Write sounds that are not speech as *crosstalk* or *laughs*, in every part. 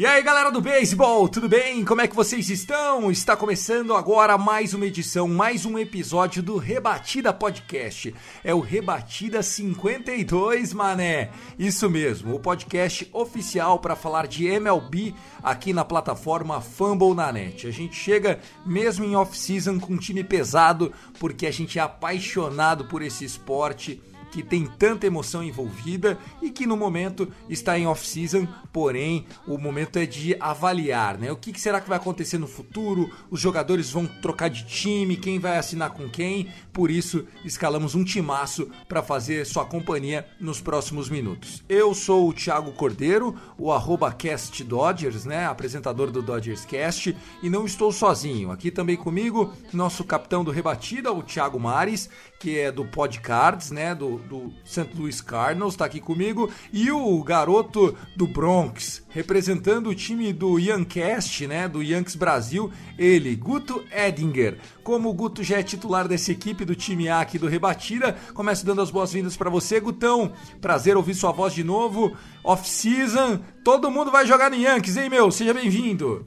E aí galera do beisebol, tudo bem? Como é que vocês estão? Está começando agora mais uma edição, mais um episódio do Rebatida Podcast. É o Rebatida 52, mané. Isso mesmo, o podcast oficial para falar de MLB aqui na plataforma Fumble na Net. A gente chega mesmo em off-season com um time pesado porque a gente é apaixonado por esse esporte que tem tanta emoção envolvida e que no momento está em off-season, porém o momento é de avaliar, né? O que, será que vai acontecer no futuro? Os jogadores vão trocar de time, quem vai assinar com quem? Por isso, escalamos um timaço para fazer sua companhia nos próximos minutos. Eu sou o Thiago Cordeiro, o arroba Cast Dodgers, né? Apresentador do Dodgers Cast, e não estou sozinho. Aqui também comigo, nosso capitão do Rebatida, o Thiago Mares, que é do Podcards, né? Do, do St. Louis Cardinals, está aqui comigo, e o garoto do Bronx, representando o time do Youngcast, né, do Yankees Brasil, ele, Guto Edinger. Como o Guto já é titular dessa equipe do time A aqui do Rebatida, começo dando as boas-vindas para você, Gutão. Prazer ouvir sua voz de novo. Off-season, todo mundo vai jogar no Yankees, hein, meu? Seja bem-vindo.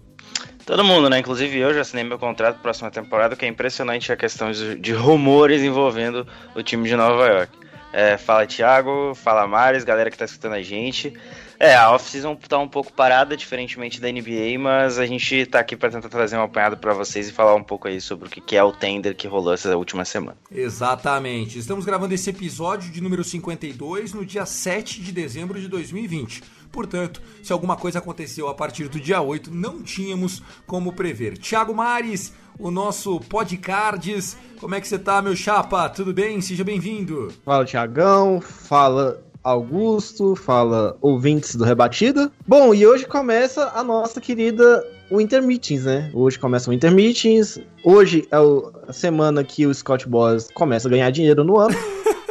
Todo mundo, né? Inclusive eu já assinei meu contrato para próxima temporada, que é impressionante a questão de, de rumores envolvendo o time de Nova York. É, fala Thiago, fala Mares, galera que tá escutando a gente. É, a off-season tá um pouco parada, diferentemente da NBA, mas a gente tá aqui para tentar trazer um apanhado para vocês e falar um pouco aí sobre o que é o tender que rolou essa última semana. Exatamente. Estamos gravando esse episódio de número 52 no dia 7 de dezembro de 2020. Portanto, se alguma coisa aconteceu a partir do dia 8, não tínhamos como prever. Thiago Mares, o nosso podcards. Como é que você tá, meu chapa? Tudo bem? Seja bem-vindo. Fala, Tiagão. Fala, Augusto. Fala, ouvintes do Rebatida. Bom, e hoje começa a nossa querida Winter Meetings, né? Hoje começa o Winter Meetings. Hoje é a semana que o Scott Boss começa a ganhar dinheiro no ano. *laughs*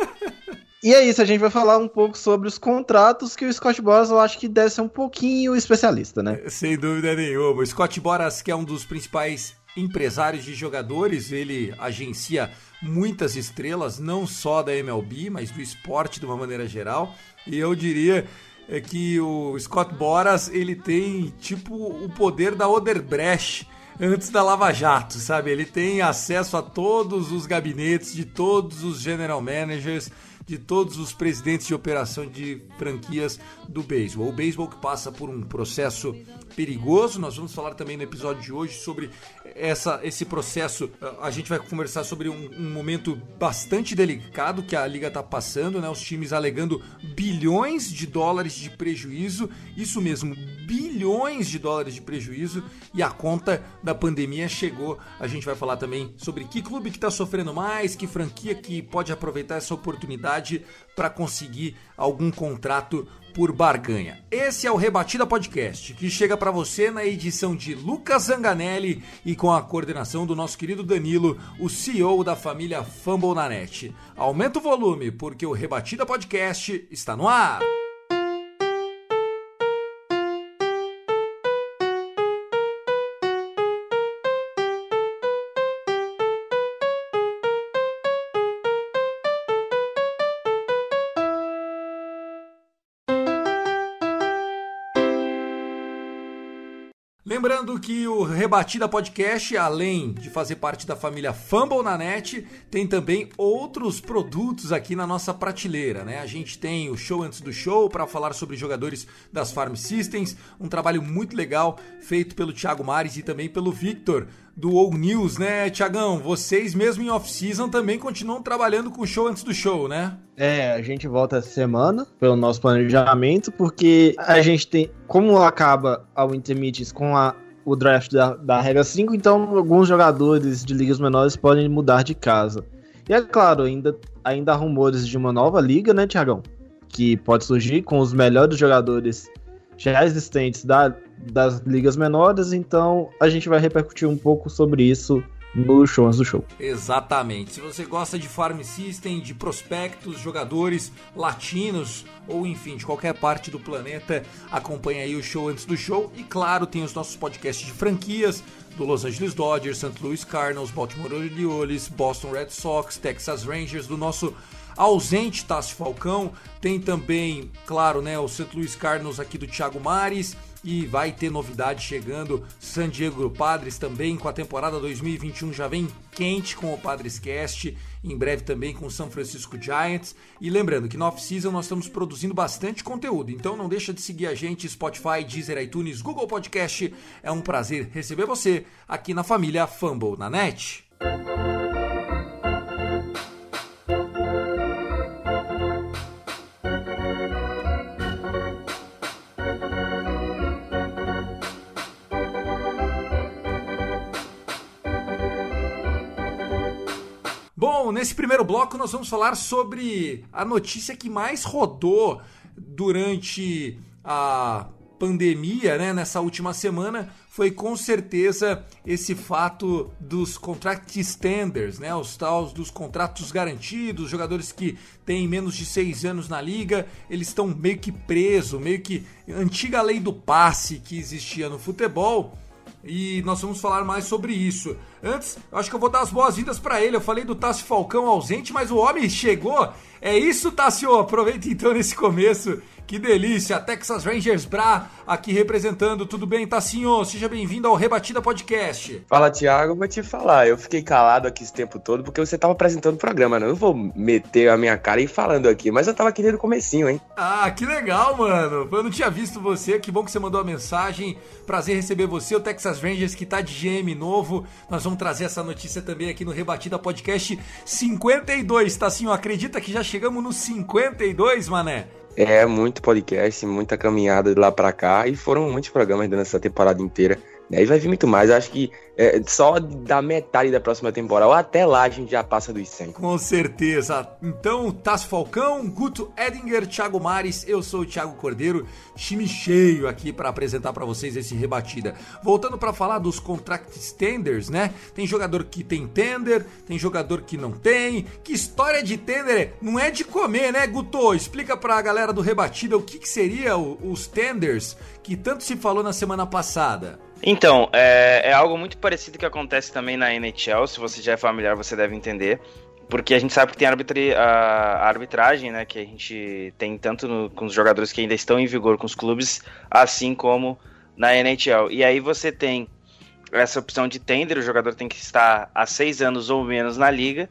E é isso, a gente vai falar um pouco sobre os contratos que o Scott Boras eu acho que deve ser um pouquinho especialista, né? Sem dúvida nenhuma. O Scott Boras, que é um dos principais empresários de jogadores, ele agencia muitas estrelas, não só da MLB, mas do esporte de uma maneira geral. E eu diria é, que o Scott Boras, ele tem tipo o poder da Oderbrecht antes da Lava Jato, sabe? Ele tem acesso a todos os gabinetes de todos os general managers de todos os presidentes de operação de franquias do beisebol. O beisebol que passa por um processo perigoso. Nós vamos falar também no episódio de hoje sobre essa, esse processo. A gente vai conversar sobre um, um momento bastante delicado que a liga está passando, né? Os times alegando bilhões de dólares de prejuízo, isso mesmo, bilhões de dólares de prejuízo e a conta da pandemia chegou. A gente vai falar também sobre que clube que está sofrendo mais, que franquia que pode aproveitar essa oportunidade para conseguir algum contrato por barganha. Esse é o Rebatida Podcast, que chega para você na edição de Lucas Zanganelli e com a coordenação do nosso querido Danilo, o CEO da família Fumble na Net. Aumenta o volume, porque o Rebatida Podcast está no ar. Lembrando que o Rebatida Podcast, além de fazer parte da família Fumble na Net, tem também outros produtos aqui na nossa prateleira, né? A gente tem o show antes do show para falar sobre jogadores das Farm Systems, um trabalho muito legal feito pelo Thiago Mares e também pelo Victor do All News, né, Tiagão? Vocês mesmo em off-season também continuam trabalhando com o show antes do show, né? É, a gente volta essa semana pelo nosso planejamento, porque a gente tem, como acaba a Winter Meetings com a o draft da, da regra 5, então alguns jogadores de ligas menores podem mudar de casa. E é claro, ainda, ainda há rumores de uma nova liga, né, Tiagão? Que pode surgir com os melhores jogadores já existentes da, das ligas menores, então a gente vai repercutir um pouco sobre isso no show antes do show. Exatamente. Se você gosta de farm system, de prospectos, jogadores latinos ou enfim, de qualquer parte do planeta, acompanhe aí o show antes do show. E claro, tem os nossos podcasts de franquias do Los Angeles Dodgers, St. Louis Cardinals, Baltimore Orioles, Boston Red Sox, Texas Rangers, do nosso ausente Tássio Falcão. Tem também, claro, né, o St. Louis Cardinals aqui do Thiago Mares e vai ter novidade chegando. San Diego Padres também com a temporada 2021 já vem quente com o Padres Cast, em breve também com o São Francisco Giants. E lembrando que no off-season nós estamos produzindo bastante conteúdo, então não deixa de seguir a gente Spotify, Deezer, iTunes, Google Podcast. É um prazer receber você aqui na família Fumble na net. Nesse primeiro bloco nós vamos falar sobre a notícia que mais rodou durante a pandemia, né, nessa última semana, foi com certeza esse fato dos contract extenders, né, os tais dos contratos garantidos, jogadores que têm menos de seis anos na liga, eles estão meio que presos, meio que antiga lei do passe que existia no futebol e nós vamos falar mais sobre isso. Antes, eu acho que eu vou dar as boas-vindas para ele. Eu falei do Tássio Falcão ausente, mas o homem chegou. É isso, Tássio. Aproveita então nesse começo que delícia! Texas Rangers Bra aqui representando. Tudo bem, Tassinho? Seja bem-vindo ao Rebatida Podcast. Fala, Thiago. Vou te falar. Eu fiquei calado aqui esse tempo todo porque você tava apresentando o programa, né? Eu não vou meter a minha cara e falando aqui, mas eu tava aqui desde o comecinho, hein? Ah, que legal, mano. Eu não tinha visto você. Que bom que você mandou a mensagem. Prazer receber você, o Texas Rangers, que tá de GM novo. Nós vamos trazer essa notícia também aqui no Rebatida Podcast 52. Tassinho, acredita que já chegamos no 52, mané? É, muito podcast, muita caminhada de lá para cá e foram muitos programas durante essa temporada inteira. Né? E vai vir muito mais. Eu acho que é, só da metade da próxima temporada, ou até lá, a gente já passa dos 100. Com certeza. Então, Tasso Falcão, Guto Edinger, Thiago Mares, eu sou o Thiago Cordeiro, time cheio aqui para apresentar para vocês esse rebatida. Voltando para falar dos contract tenders, né? Tem jogador que tem tender, tem jogador que não tem. Que história de tender não é de comer, né, Guto? Explica para a galera do rebatida o que, que seria os tenders que tanto se falou na semana passada. Então, é, é, algo muito parecido que acontece também na NHL. Se você já é familiar, você deve entender. Porque a gente sabe que tem arbitri a, arbitragem, né? Que a gente tem tanto no, com os jogadores que ainda estão em vigor com os clubes, assim como na NHL. E aí você tem essa opção de tender, o jogador tem que estar há seis anos ou menos na liga,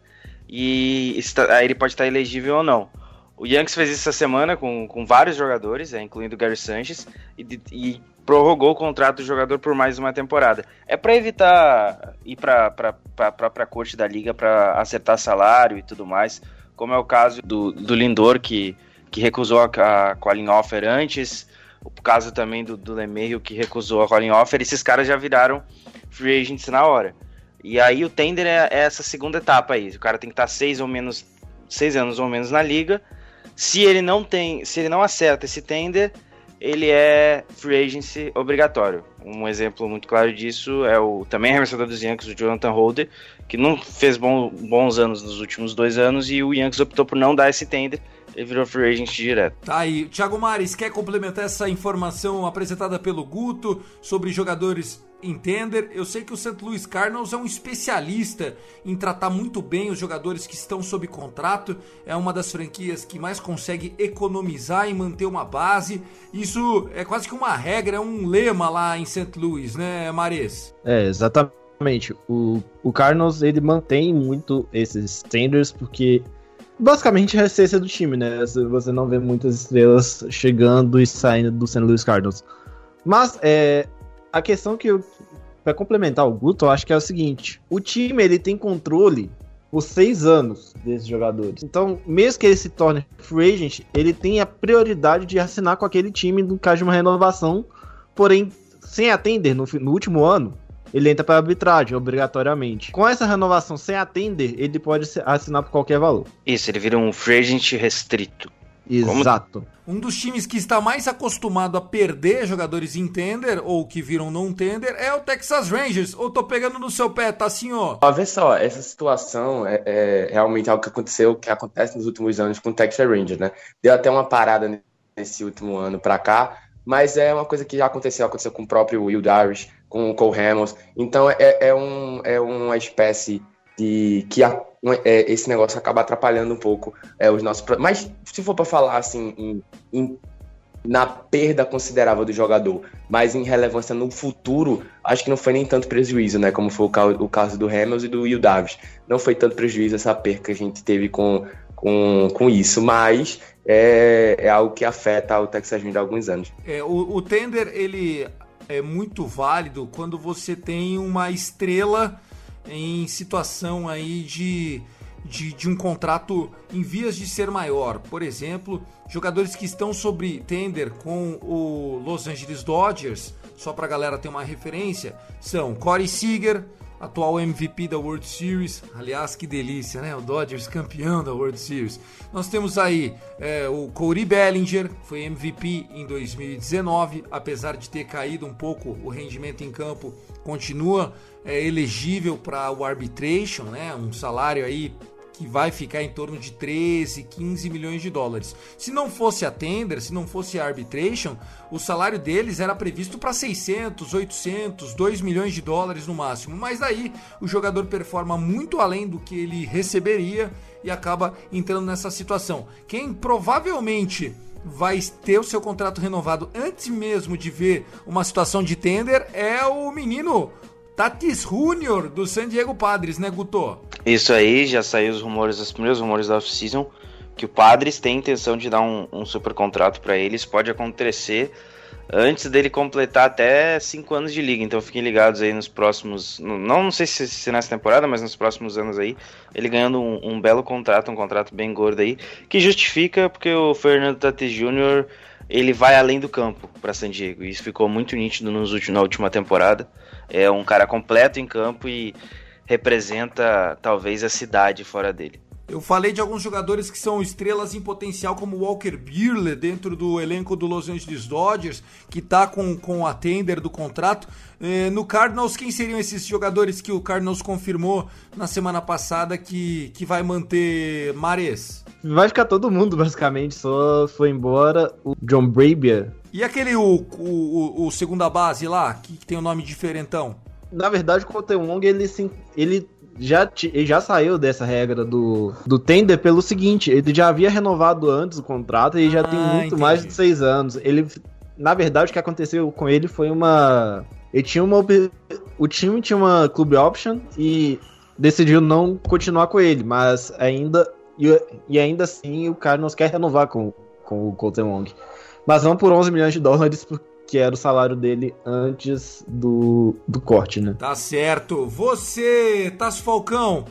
e está, aí ele pode estar elegível ou não. O Yankees fez isso essa semana com, com vários jogadores, é, incluindo o Gary Sanchez, e, e prorrogou o contrato do jogador por mais uma temporada. É para evitar ir para a própria corte da liga para acertar salário e tudo mais, como é o caso do, do Lindor, que, que recusou a, a calling offer antes, o caso também do, do que recusou a calling offer, esses caras já viraram free agents na hora. E aí o tender é, é essa segunda etapa aí, o cara tem que estar seis ou menos seis anos ou menos na liga. Se ele não tem, se ele não acerta esse tender, ele é free agency obrigatório. Um exemplo muito claro disso é o também arremessador dos Yankees, o Jonathan Holder, que não fez bom, bons anos nos últimos dois anos e o Yankees optou por não dar esse tender. Ele virou free agent direto. Tá aí. Thiago Mares, quer complementar essa informação apresentada pelo Guto sobre jogadores entender. Eu sei que o St. Louis Cardinals é um especialista em tratar muito bem os jogadores que estão sob contrato. É uma das franquias que mais consegue economizar e manter uma base. Isso é quase que uma regra, é um lema lá em St. Louis, né, Mares? É, exatamente. O, o Cardinals ele mantém muito esses tenders porque basicamente é a essência do time, né? Você não vê muitas estrelas chegando e saindo do St. Louis Cardinals. Mas é, a questão que eu. Pra complementar o Guto, eu acho que é o seguinte: o time ele tem controle por seis anos desses jogadores. Então, mesmo que ele se torne free agent, ele tem a prioridade de assinar com aquele time no caso de uma renovação, porém sem atender no, no último ano, ele entra para arbitragem, obrigatoriamente. Com essa renovação sem atender, ele pode assinar por qualquer valor. Isso, ele vira um free agent restrito. Exato. Um dos times que está mais acostumado a perder jogadores em tender ou que viram não tender é o Texas Rangers. Ou tô pegando no seu pé, tá assim, ó. Ó, vê só, essa situação é, é realmente algo que aconteceu, que acontece nos últimos anos com o Texas Rangers, né? Deu até uma parada nesse último ano pra cá, mas é uma coisa que já aconteceu, aconteceu com o próprio Will Darvish, com o Cole Hamels. Então é, é, um, é uma espécie de que a, é, esse negócio acaba atrapalhando um pouco é, os nossos. Mas se for para falar assim em, em, na perda considerável do jogador, mas em relevância no futuro, acho que não foi nem tanto prejuízo, né? Como foi o, caso, o caso do Hamels e do Will Davis. Não foi tanto prejuízo essa perda que a gente teve com, com, com isso, mas é, é algo que afeta o Texas Rangers há alguns anos. É, o, o tender ele é muito válido quando você tem uma estrela em situação aí de, de, de, um contrato em vias de ser maior. Por exemplo, jogadores que estão sobre tender com o Los Angeles Dodgers, só para a galera ter uma referência, são Corey Seager, atual MVP da World Series. Aliás, que delícia, né? O Dodgers campeão da World Series. Nós temos aí é, o Corey Bellinger, foi MVP em 2019, apesar de ter caído um pouco o rendimento em campo, continua é, elegível para o arbitration, né? Um salário aí que vai ficar em torno de 13, 15 milhões de dólares. Se não fosse a tender, se não fosse a arbitration, o salário deles era previsto para 600, 800, 2 milhões de dólares no máximo. Mas daí o jogador performa muito além do que ele receberia e acaba entrando nessa situação. Quem provavelmente vai ter o seu contrato renovado antes mesmo de ver uma situação de tender é o menino Tatis Júnior do San Diego Padres, né, Guto? Isso aí, já saiu os rumores, os primeiros rumores da off-season, que o Padres tem intenção de dar um, um super contrato para eles. Pode acontecer antes dele completar até 5 anos de liga. Então fiquem ligados aí nos próximos. Não, não sei se, se nessa temporada, mas nos próximos anos aí. Ele ganhando um, um, belo contrato, um contrato bem gordo aí. Que justifica porque o Fernando Tatis Jr. ele vai além do campo para San Diego. Isso ficou muito nítido nos últimos, na última temporada. É um cara completo em campo e representa talvez a cidade fora dele. Eu falei de alguns jogadores que são estrelas em potencial, como Walker Buehler, dentro do elenco do Los Angeles Dodgers, que está com, com a tender do contrato. Eh, no Cardinals, quem seriam esses jogadores que o Cardinals confirmou na semana passada que, que vai manter Mares? Vai ficar todo mundo, basicamente, só foi embora o John Brabier. E aquele, o, o, o segunda base lá, que, que tem o um nome diferentão? Na verdade, o Wong ele, ele já, ele já saiu dessa regra do, do tender pelo seguinte, ele já havia renovado antes o contrato e já ah, tem muito entendi. mais de seis anos. Ele, na verdade, o que aconteceu com ele foi uma... Ele tinha uma... O time tinha uma club option e decidiu não continuar com ele, mas ainda... E, e ainda assim o Cardinals quer renovar com, com o Colton Wong. Mas não por 11 milhões de dólares, que era o salário dele antes do, do corte, né? Tá certo. Você, Tasso Falcão,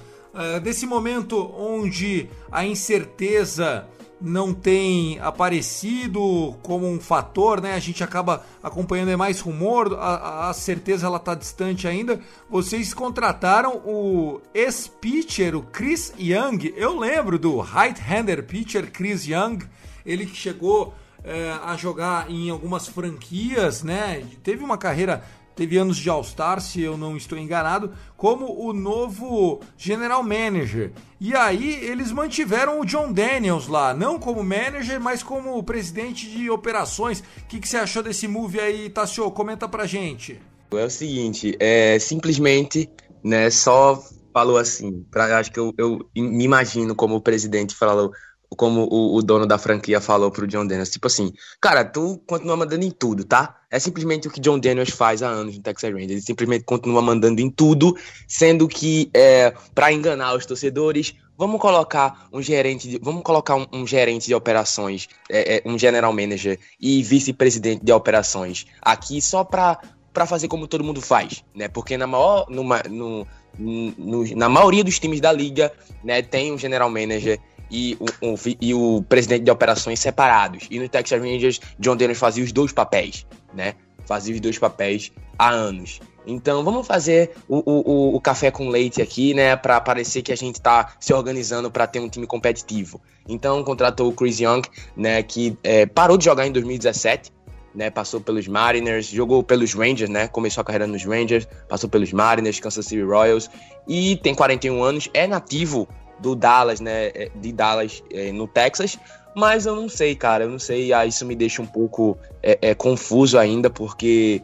desse momento onde a incerteza não tem aparecido como um fator, né? A gente acaba acompanhando é mais rumor, a, a certeza ela tá distante ainda. Vocês contrataram o ex-pitcher, o Chris Young. Eu lembro do right-hander pitcher Chris Young, ele que chegou é, a jogar em algumas franquias, né? Teve uma carreira, teve anos de All-Star, se eu não estou enganado, como o novo General Manager. E aí eles mantiveram o John Daniels lá, não como manager, mas como presidente de operações. O que, que você achou desse move aí, Tassio? Comenta pra gente. É o seguinte, é simplesmente, né, só falou assim, pra, acho que eu, eu me imagino como o presidente falou como o, o, dono da franquia falou pro John Daniels, tipo assim, cara, tu continua mandando em tudo, tá? É simplesmente o que John Daniels faz há anos no Texas Rangers, ele simplesmente continua mandando em tudo, sendo que é, para enganar os torcedores, vamos colocar um gerente, de, vamos colocar um, um gerente de operações, é, é, um general manager e vice-presidente de operações aqui só para para fazer como todo mundo faz, né? Porque na maior, numa, no, no, na maioria dos times da liga, né, tem um general manager e o, e o presidente de operações separados. E no Texas Rangers, John Dennis fazia os dois papéis, né? fazia os dois papéis há anos. Então vamos fazer o, o, o café com leite aqui, né? Para parecer que a gente tá se organizando para ter um time competitivo. Então contratou o Chris Young, né? Que é, parou de jogar em 2017. Né, passou pelos Mariners, jogou pelos Rangers, né? Começou a carreira nos Rangers, passou pelos Mariners, Kansas City Royals e tem 41 anos, é nativo do Dallas, né? é, De Dallas é, no Texas, mas eu não sei, cara, eu não sei. Ah, isso me deixa um pouco é, é, confuso ainda, porque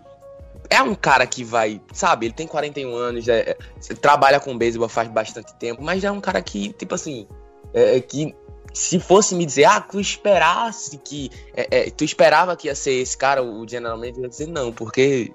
é um cara que vai, sabe, ele tem 41 anos, é, é, trabalha com beisebol faz bastante tempo, mas é um cara que, tipo assim, é, que se fosse me dizer, ah, tu esperasse que. tu esperava que ia ser esse cara, o General Manager, eu ia dizer não, porque.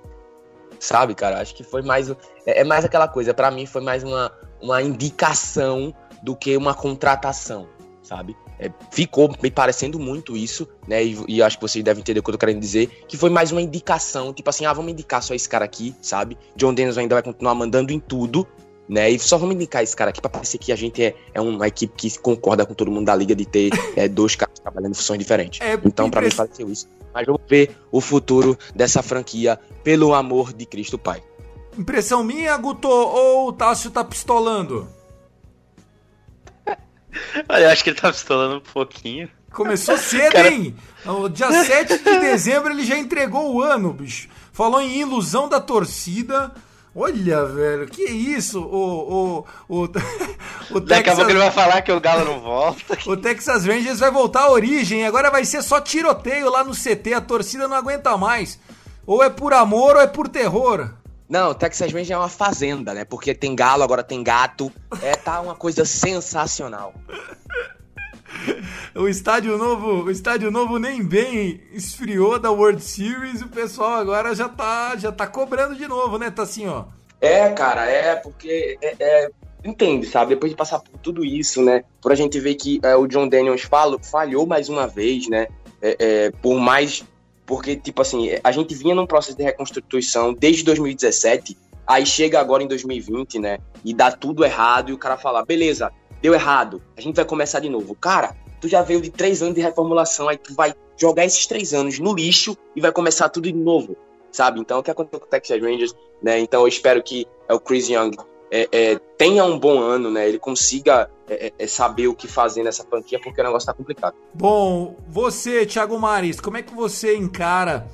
Sabe, cara, acho que foi mais. É mais aquela coisa, para mim foi mais uma, uma indicação do que uma contratação, sabe? É, ficou me parecendo muito isso, né? E, e acho que vocês devem entender o que eu tô querendo dizer, que foi mais uma indicação, tipo assim, ah, vamos indicar só esse cara aqui, sabe? John Dennis ainda vai continuar mandando em tudo, né? E só vamos indicar esse cara aqui pra parecer que a gente é, é uma equipe que concorda com todo mundo da liga de ter *laughs* é, dois caras trabalhando em funções diferentes. É, então, pra mim, pareceu isso. Mas vamos ver o futuro dessa franquia, pelo amor de Cristo Pai. Impressão minha, Guto, ou o Tássio tá pistolando? Olha, eu acho que ele tá pistolando um pouquinho. Começou *laughs* cedo, Cara- hein? No dia *laughs* 7 de dezembro ele já entregou o ano, bicho. Falou em ilusão da torcida. Olha, velho, que isso? O, o, o, *laughs* o, Daqui a pouco ele Texas, vai falar que o Galo não volta. o Texas Rangers vai voltar à origem. Agora vai ser só tiroteio lá no CT. A torcida não aguenta mais. Ou é por amor ou é por terror. Não, Texas Rangers é uma fazenda, né? Porque tem galo, agora tem gato. É, tá uma coisa sensacional. *laughs* O estádio novo, o estádio novo nem bem esfriou da World Series. O pessoal agora já tá, já tá cobrando de novo, né? Tá assim, ó. É, cara, é porque é, é, entende, sabe? Depois de passar por tudo isso, né? Por a gente ver que é, o John Daniels falo, falhou mais uma vez, né? É, é, por mais. Porque, tipo assim, a gente vinha num processo de reconstituição desde 2017, aí chega agora em 2020, né? E dá tudo errado, e o cara fala, beleza, deu errado, a gente vai começar de novo. Cara, tu já veio de três anos de reformulação, aí tu vai jogar esses três anos no lixo e vai começar tudo de novo, sabe? Então, o que aconteceu com o Texas Rangers, né? Então, eu espero que é, o Chris Young é, é, tenha um bom ano, né? Ele consiga é, é, saber o que fazer nessa franquia, porque o negócio tá complicado. Bom, você, Thiago Mares, como é que você encara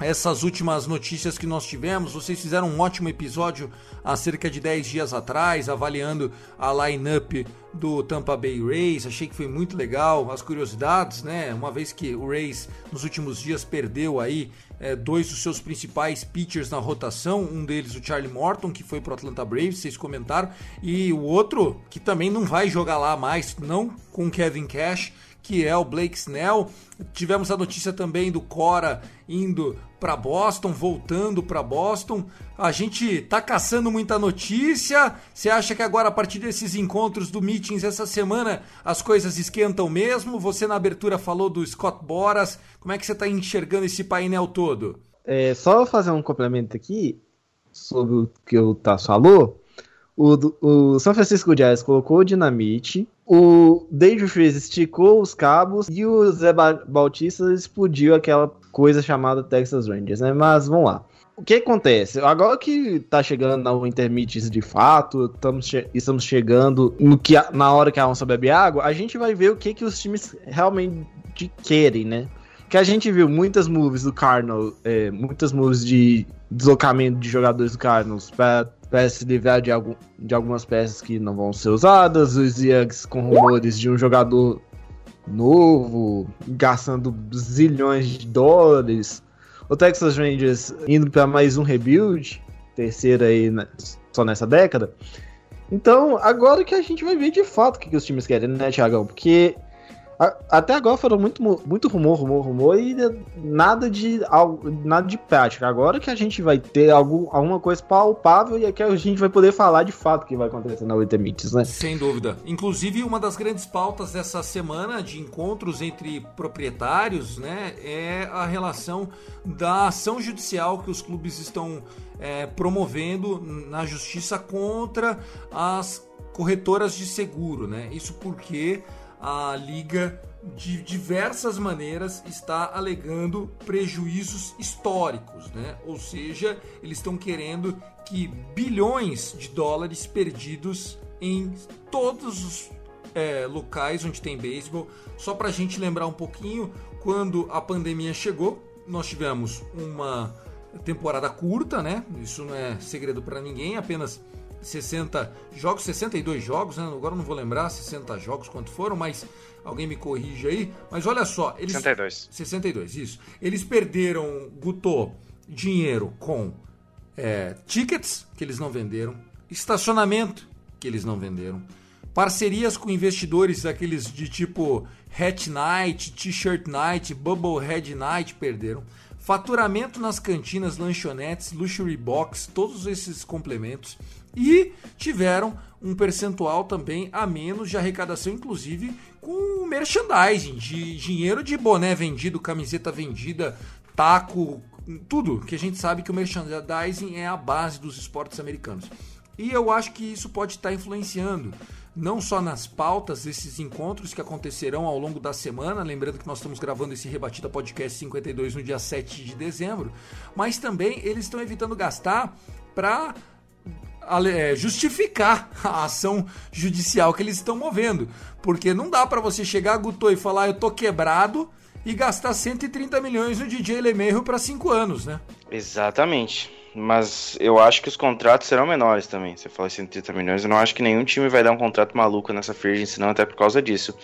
essas últimas notícias que nós tivemos? Vocês fizeram um ótimo episódio há cerca de 10 dias atrás, avaliando a lineup do Tampa Bay Rays. Achei que foi muito legal as curiosidades, né? Uma vez que o Rays nos últimos dias perdeu aí é, dois dos seus principais pitchers na rotação, um deles o Charlie Morton, que foi pro Atlanta Braves, vocês comentaram, e o outro que também não vai jogar lá mais, não com Kevin Cash, que é o Blake Snell. Tivemos a notícia também do Cora indo para Boston, voltando para Boston. A gente tá caçando muita notícia. Você acha que agora a partir desses encontros do meetings essa semana as coisas esquentam mesmo? Você na abertura falou do Scott Boras. Como é que você tá enxergando esse painel todo? É, só fazer um complemento aqui sobre o que o Tasso falou. O, o São Francisco Giants colocou o dinamite, o David Freeze esticou os cabos e o Zé Ba- Bautista explodiu aquela coisa chamada Texas Rangers, né? Mas vamos lá. O que acontece? Agora que tá chegando na Winter Meetings de fato, che- estamos chegando no que a- na hora que a onça bebe água, a gente vai ver o que, que os times realmente querem, né? Que a gente viu muitas moves do Cardinals, é, muitas moves de deslocamento de jogadores do Cardinals para se livrar de, algum, de algumas peças que não vão ser usadas, os Youngs com rumores de um jogador novo, gastando zilhões de dólares, o Texas Rangers indo para mais um rebuild, terceiro aí só nessa década. Então, agora que a gente vai ver de fato o que, que os times querem, né, Thiagão? Porque Até agora foram muito, mu- muito rumor, rumor, rumor e nada de, nada de prática. Agora que a gente vai ter algum, alguma coisa palpável e é que a gente vai poder falar de fato o que vai acontecer na Meetings, né? Sem dúvida. Inclusive, uma das grandes pautas dessa semana de encontros entre proprietários né, é a relação da ação judicial que os clubes estão é, promovendo na justiça contra as corretoras de seguro. Né? Isso porque a liga de diversas maneiras está alegando prejuízos históricos, né? Ou seja, eles estão querendo que bilhões de dólares perdidos em todos os é, locais onde tem beisebol. Só para a gente lembrar um pouquinho, quando a pandemia chegou, nós tivemos uma temporada curta, né? Isso não é segredo para ninguém, apenas 60 jogos, 62 jogos, né? Agora não vou lembrar 60 jogos quanto foram, mas alguém me corrige aí. Mas olha só, eles 62. 62, isso. Eles perderam, Guto, dinheiro com é, tickets que eles não venderam, estacionamento que eles não venderam, parcerias com investidores aqueles de tipo Hat Night, T-shirt Night, Bubble Head Night perderam. Faturamento nas cantinas, lanchonetes, luxury box, todos esses complementos. E tiveram um percentual também a menos de arrecadação, inclusive com merchandising, de dinheiro de boné vendido, camiseta vendida, taco, tudo que a gente sabe que o merchandising é a base dos esportes americanos. E eu acho que isso pode estar influenciando não só nas pautas desses encontros que acontecerão ao longo da semana, lembrando que nós estamos gravando esse Rebatida Podcast 52 no dia 7 de dezembro, mas também eles estão evitando gastar para justificar a ação judicial que eles estão movendo. Porque não dá para você chegar, Guto, e falar eu tô quebrado e gastar 130 milhões no DJ LeMahieu para 5 anos, né? Exatamente. Mas eu acho que os contratos serão menores também. Você falou 130 milhões, eu não acho que nenhum time vai dar um contrato maluco nessa free agency, não, até por causa disso.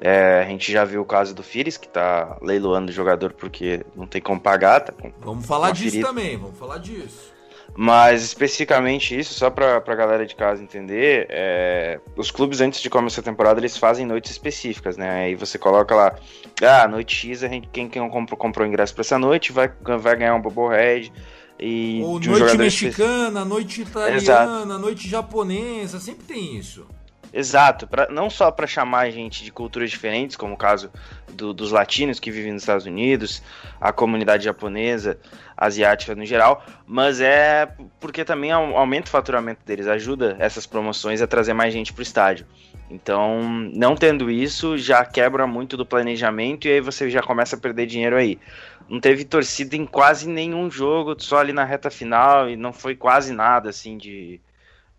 É, a gente já viu o caso do Fires, que tá leiloando o jogador porque não tem como pagar. Tá com vamos falar disso ferida. também, vamos falar disso. Mas especificamente isso, só pra, pra galera de casa entender, é, os clubes antes de começar a temporada eles fazem noites específicas, né? Aí você coloca lá, ah, noite X, a gente, quem, quem comprou, comprou ingresso pra essa noite vai, vai ganhar um Bobblehead. E Ou um noite mexicana, noite italiana, Exato. noite japonesa, sempre tem isso. Exato, pra, não só para chamar gente de culturas diferentes, como o caso do- dos latinos que vivem nos Estados Unidos, a comunidade japonesa, asiática no geral, mas é porque também au- aumenta o faturamento deles, ajuda essas promoções a trazer mais gente pro estádio. Então, não tendo isso, já quebra muito do planejamento e aí você já começa a perder dinheiro aí. Não teve torcida em quase nenhum jogo, só ali na reta final, e não foi quase nada assim de.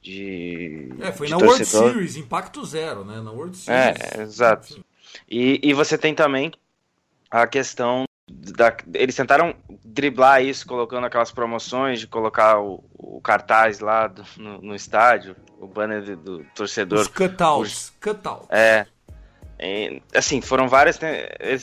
De É, foi de na World torcedor. Series, impacto zero, né? Na World Series. É, exato. E, e você tem também a questão da. Eles tentaram driblar isso colocando aquelas promoções de colocar o, o cartaz lá do- no, no estádio, o banner do, do torcedor. Os cutouts, cutouts. É. E, assim, foram várias,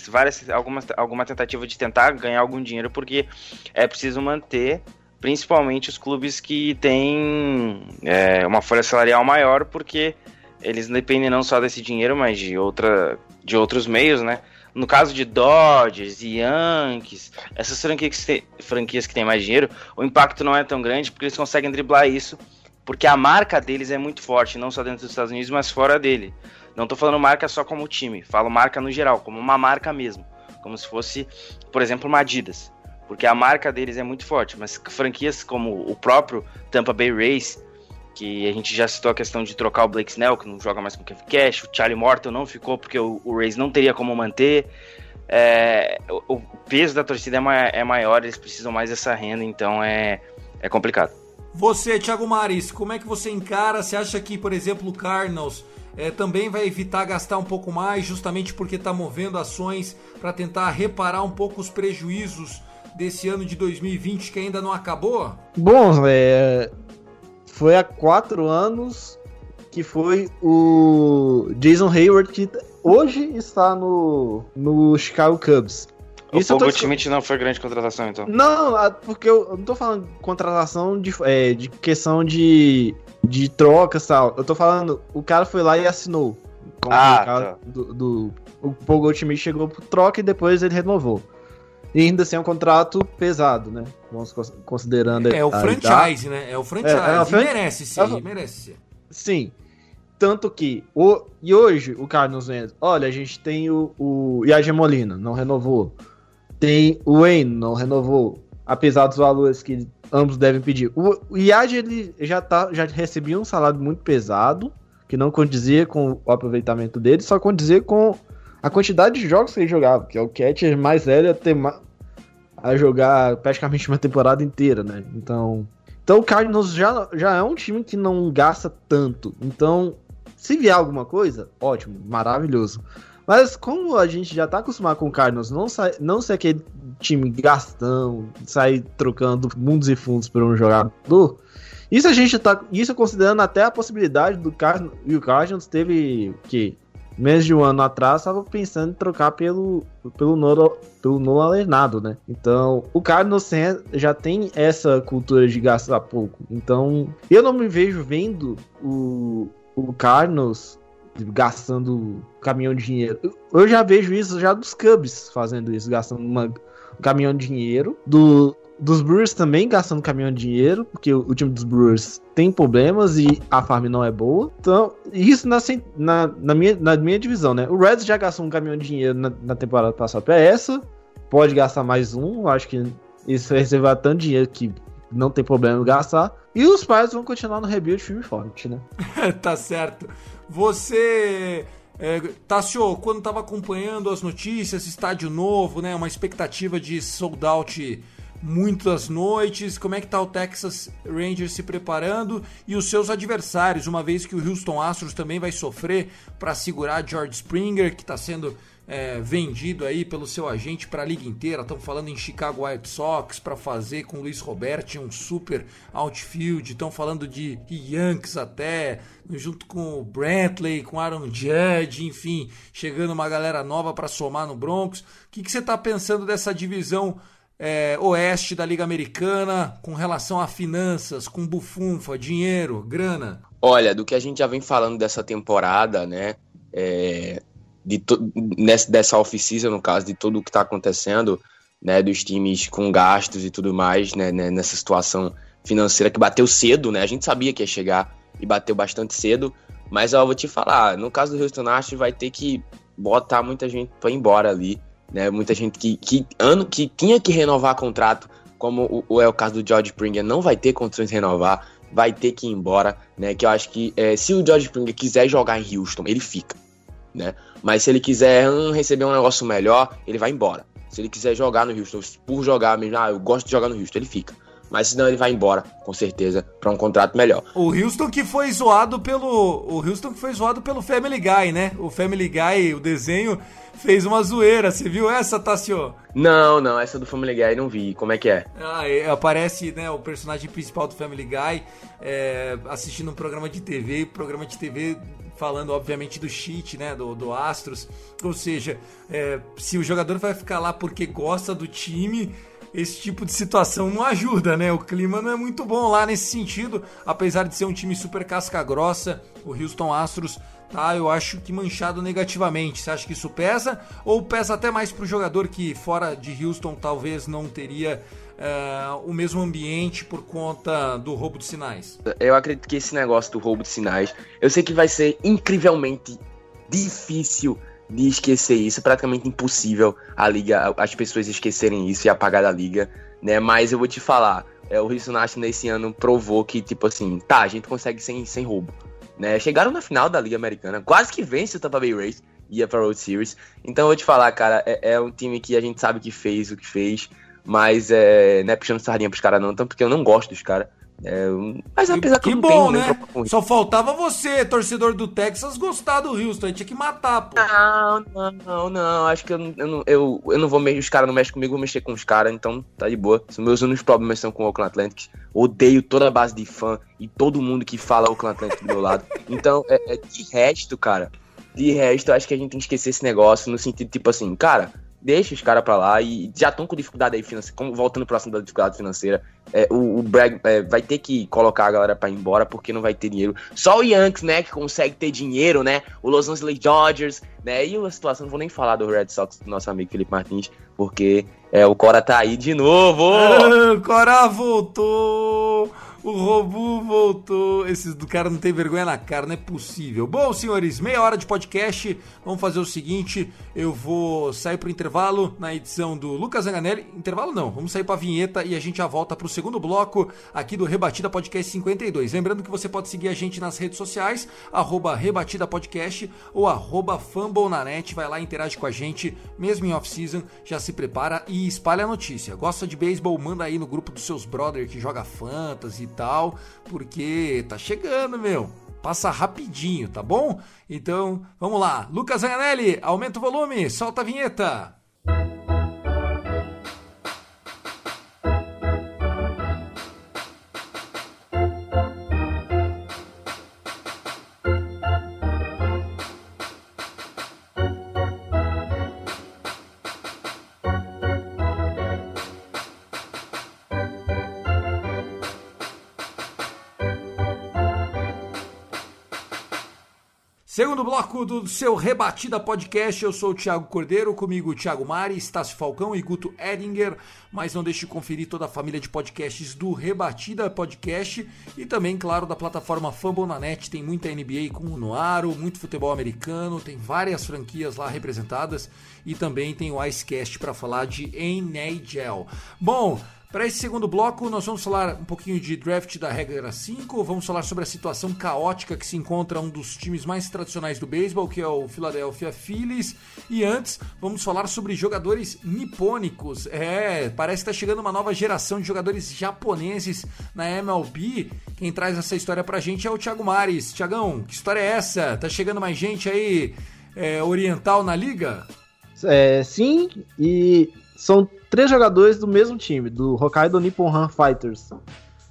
várias algumas, alguma tentativa de tentar ganhar algum dinheiro, porque é preciso manter, principalmente os clubes que têm é, uma folha salarial maior, porque eles dependem não só desse dinheiro, mas de, outra, de outros meios, né? No caso de Dodgers e Yankees, essas franquias que, franquias que têm mais dinheiro, o impacto não é tão grande, porque eles conseguem driblar isso, porque a marca deles é muito forte, não só dentro dos Estados Unidos, mas fora dele. Não tô falando marca só como time, falo marca no geral, como uma marca mesmo. Como se fosse, por exemplo, uma Adidas. Porque a marca deles é muito forte, mas franquias como o próprio Tampa Bay Rays, que a gente já citou a questão de trocar o Blake Snell, que não joga mais com o Kevin Cash, o Charlie Morton não ficou porque o, o Rays não teria como manter. É, o, o peso da torcida é, ma- é maior, eles precisam mais dessa renda, então é, é complicado. Você, Thiago Maris, como é que você encara? Você acha que, por exemplo, o Cardinals eh, também vai evitar gastar um pouco mais, justamente porque está movendo ações para tentar reparar um pouco os prejuízos desse ano de 2020 que ainda não acabou? Bom, é, foi há quatro anos que foi o Jason Hayward que hoje está no, no Chicago Cubs. O Isso eu tô Pogo esco- Schmidt não foi grande contratação, então. Não, porque eu, não tô falando de contratação de, é, de questão de, de trocas e tal. Eu tô falando, o cara foi lá e assinou. Ah, o caso tá. do, do- o Paul Goldschmidt chegou pro troca e depois ele renovou. E ainda assim é um contrato pesado, né? Vamos cons- considerando É o a franchise, né? É o franchise. É, é o fran- merece ser, é o- merece ser. Sim. Tanto que. O, e hoje o Cardinals vem. Olha, a gente tem o, o Yage Molina, não renovou. Tem o Wayne, não renovou. Apesar dos valores que ambos devem pedir. O, o Yage, ele já, tá, já recebia um salário muito pesado. que não condizia com o aproveitamento dele, só condizia com a quantidade de jogos que ele jogava, que é o catcher mais velho a, ter a jogar praticamente uma temporada inteira, né? Então, então o Cardinals já, já é um time que não gasta tanto. Então, se vier alguma coisa, ótimo, maravilhoso. Mas como a gente já tá acostumado com o Cardinals não, sai, não ser aquele time gastão, sair trocando mundos e fundos por um jogador, isso a gente tá. Isso considerando até a possibilidade do Cardinals. E o Cardinals teve que menos de um ano atrás estava pensando em trocar pelo pelo Nola, pelo Nola Lernado, né? Então, o Cardinals já tem essa cultura de gastar pouco. Então, eu não me vejo vendo o, o Cardinals gastando caminhão de dinheiro. Eu já vejo isso já dos Cubs fazendo isso, gastando uma, um caminhão de dinheiro. Do, dos Brewers também gastando caminhão de dinheiro, porque o, time dos Brewers tem problemas e a farm não é boa. Então, isso na, na, na, minha, na minha divisão, né? O Reds já gastou um caminhão de dinheiro na, na temporada passada para essa, pode gastar mais um, acho que isso vai reservar tanto dinheiro que não tem problema gastar. E os pais vão continuar no rebuild firme forte, né? *laughs* tá certo. Você, é, Tassio, quando estava acompanhando as notícias, estádio novo, né? Uma expectativa de sold out muitas noites. Como é que tá o Texas Rangers se preparando e os seus adversários, uma vez que o Houston Astros também vai sofrer para segurar George Springer, que está sendo é, vendido aí pelo seu agente para a liga inteira. Estão falando em Chicago White Sox para fazer com Luiz Roberto um super outfield. Estão falando de Yankees até, junto com o Brantley, com Aaron Judge, enfim, chegando uma galera nova para somar no Broncos. O que você está pensando dessa divisão? É, oeste da Liga Americana com relação a finanças, com bufunfa, dinheiro, grana? Olha, do que a gente já vem falando dessa temporada, né? É, de nessa, dessa off-season, no caso, de tudo o que está acontecendo, né, dos times com gastos e tudo mais, né, né, nessa situação financeira que bateu cedo, né, a gente sabia que ia chegar e bateu bastante cedo, mas eu vou te falar, no caso do Houston Astros vai ter que botar muita gente para ir embora ali, né, muita gente que, que, ano, que tinha que renovar contrato, como o, é o caso do George Springer, não vai ter condições de renovar, vai ter que ir embora, né, que eu acho que é, se o George Springer quiser jogar em Houston, ele fica, né? Mas se ele quiser hum, receber um negócio melhor, ele vai embora. Se ele quiser jogar no Houston, por jogar mesmo, ah, eu gosto de jogar no Houston, ele fica. Mas senão ele vai embora, com certeza, para um contrato melhor. O Houston que foi zoado pelo. O Houston que foi zoado pelo Family Guy, né? O Family Guy, o desenho, fez uma zoeira. Você viu essa, Tassio? Não, não, essa do Family Guy não vi. Como é que é? Ah, é, aparece né, o personagem principal do Family Guy é, assistindo um programa de TV. Programa de TV falando obviamente do cheat, né, do, do Astros, ou seja, é, se o jogador vai ficar lá porque gosta do time, esse tipo de situação não ajuda, né? O clima não é muito bom lá nesse sentido, apesar de ser um time super casca grossa, o Houston Astros tá, eu acho que manchado negativamente. Você acha que isso pesa ou pesa até mais pro jogador que fora de Houston talvez não teria uh, o mesmo ambiente por conta do roubo de sinais? Eu acredito que esse negócio do roubo de sinais, eu sei que vai ser incrivelmente difícil de esquecer isso, é praticamente impossível a liga, as pessoas esquecerem isso e apagar da liga, né? Mas eu vou te falar, é, o Astros nesse ano provou que tipo assim, tá, a gente consegue sem, sem roubo, né? Chegaram na final da liga americana, quase que vence o Tampa Bay Rays, ia para World Series. Então eu vou te falar, cara, é, é um time que a gente sabe que fez o que fez. Mas é, não é puxando sardinha pros caras, não, tanto porque eu não gosto dos caras. É, mas apesar que, que bom, né? Só faltava você, torcedor do Texas, gostar do Houston. Tinha que matar, pô. Não, não, não, não. Acho que eu, eu, eu, eu não vou mexer. Os caras não mexem comigo, vou mexer com os caras, então tá de boa. Os meus únicos problemas são com o Oakland Athletics. Odeio toda a base de fã e todo mundo que fala Oakland Athletics do meu lado. *laughs* Então, é, é, de resto, cara, de resto, acho que a gente tem que esquecer esse negócio no sentido, tipo assim, cara deixa os caras pra lá e já estão com dificuldade aí financeira, como voltando pro assunto da dificuldade financeira, é, o, o Bragg é, vai ter que colocar a galera pra ir embora porque não vai ter dinheiro. Só o Yankees, né, que consegue ter dinheiro, né, o Los Angeles Dodgers, né, e a situação, não vou nem falar do Red Sox do nosso amigo Felipe Martins, porque é, o Cora tá aí de novo! *laughs* Cora voltou! O Robu voltou. Esses do cara não tem vergonha na cara, não é possível. Bom, senhores, meia hora de podcast. Vamos fazer o seguinte: eu vou sair pro intervalo na edição do Lucas Zanganelli. Intervalo não, vamos sair pra vinheta e a gente já volta pro segundo bloco aqui do Rebatida Podcast 52. Lembrando que você pode seguir a gente nas redes sociais, arroba Rebatida Podcast ou arroba. Vai lá interage com a gente, mesmo em off-season. Já se prepara e espalha a notícia. Gosta de beisebol? Manda aí no grupo dos seus brother que joga fantasy tal, porque tá chegando, meu. Passa rapidinho, tá bom? Então, vamos lá. Lucas Zanganelli, aumenta o volume, solta a vinheta. Segundo bloco do seu Rebatida Podcast, eu sou o Thiago Cordeiro, comigo Thiago Mari, Estácio Falcão e Guto Edinger, mas não deixe de conferir toda a família de podcasts do Rebatida Podcast e também, claro, da plataforma Fambonanet, tem muita NBA com o Noaro, muito futebol americano, tem várias franquias lá representadas e também tem o Icecast para falar de NHL. Bom, para esse segundo bloco, nós vamos falar um pouquinho de draft da regra 5, vamos falar sobre a situação caótica que se encontra um dos times mais tradicionais do beisebol, que é o Philadelphia Phillies, e antes vamos falar sobre jogadores nipônicos. É, parece que está chegando uma nova geração de jogadores japoneses na MLB. Quem traz essa história pra gente é o Thiago Mares. Tiagão, que história é essa? Tá chegando mais gente aí é, oriental na liga? É, sim, e são três jogadores do mesmo time, do Hokkaido Nippon Han Fighters.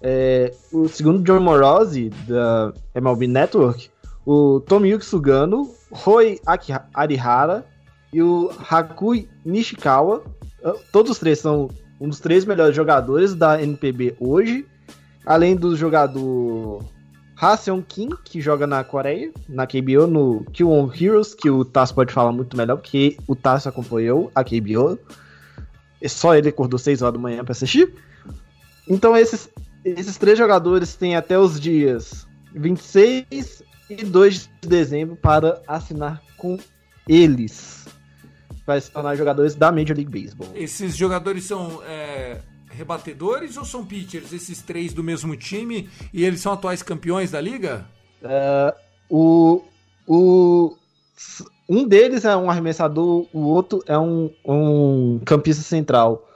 É, o segundo John Morosi, da MLB Network, o Tomiyuki Sugano, Roi Aki Arihara e o Hakui Nishikawa. Ah, Todos os três são um dos três melhores jogadores da NPB hoje, além do jogador Ha Kim, que joga na Coreia, na KBO, no Q1 Heroes, que o Tasso pode falar muito melhor, porque o Tasso acompanhou a KBO. E só ele acordou 6 horas da manhã para assistir. Então esses, esses três jogadores têm até os dias 26 e 2 de dezembro para assinar com eles. Para se tornar jogadores da Major League Baseball. Esses jogadores são é, rebatedores ou são pitchers? Esses três do mesmo time e eles são atuais campeões da liga? Uh, o, o, um deles é um arremessador, o outro é um, um campista central.